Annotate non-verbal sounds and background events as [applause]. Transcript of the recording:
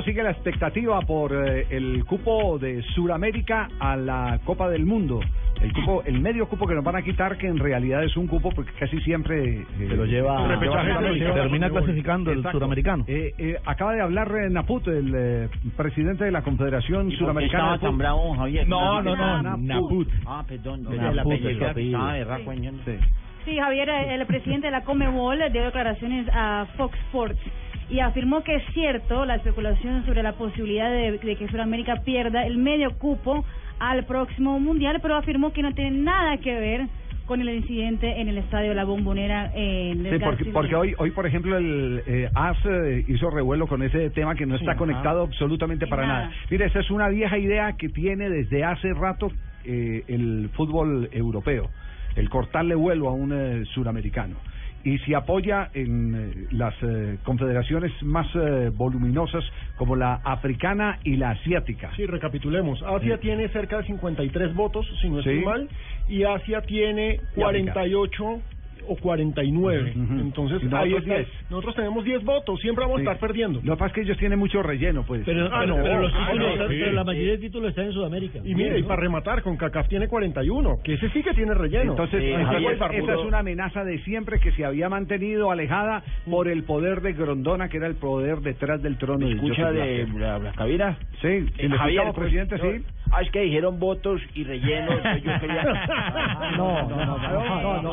Sigue la expectativa por eh, el cupo de Sudamérica a la Copa del Mundo. El cupo, el medio cupo que nos van a quitar, que en realidad es un cupo porque casi siempre eh, Se lo lleva, lleva Sudamérica. termina clasificando el Exacto. suramericano. Eh, eh, acaba de hablar eh, Naput, el eh, presidente de la Confederación Suramericana. de estaba tan bravo, Javier? No, no, no, Naput. Naput. Ah, perdón, el. Sí, Javier, el presidente de la Comebol dio declaraciones a Fox Sports y afirmó que es cierto la especulación sobre la posibilidad de, de que Sudamérica pierda el medio cupo al próximo mundial, pero afirmó que no tiene nada que ver con el incidente en el estadio La Bombonera en el Sí, porque, porque hoy, hoy por ejemplo, el eh, AS eh, hizo revuelo con ese tema que no está conectado absolutamente para Nada. nada. Mire, esa es una vieja idea que tiene desde hace rato eh, el fútbol europeo, el cortarle vuelo a un eh, suramericano. Y se apoya en eh, las eh, confederaciones más eh, voluminosas como la africana y la asiática. Sí, recapitulemos. Asia Sí. tiene cerca de 53 votos, si no estoy Sí. mal, y Asia tiene Y África. 48 o 49. Ujú. Entonces, Y nosotros ahí está. 10. Nosotros tenemos 10 votos, siempre vamos Sí. a estar perdiendo. Lo que pasa es que ellos tienen mucho relleno, pues. Pero, Ah, pero, no, pero los ah, títulos no, están- sí. pero la mayoría de títulos están en Sudamérica. Y mire, y para rematar, con CACAF tiene 41, que ese sí que tiene relleno. Entonces, Sí, esa, es- Barbudo. esa es una amenaza de siempre que se había mantenido alejada por el poder de Grondona, que era el poder detrás del trono. ¿Escucha de Blatter. la, la cabina? Sí, Eh, si le Javier, escuchamos, pues, presidente, yo- sí. Ah, es que dijeron votos y rellenos. yo quería... [laughs] No, no, no, no, no, no.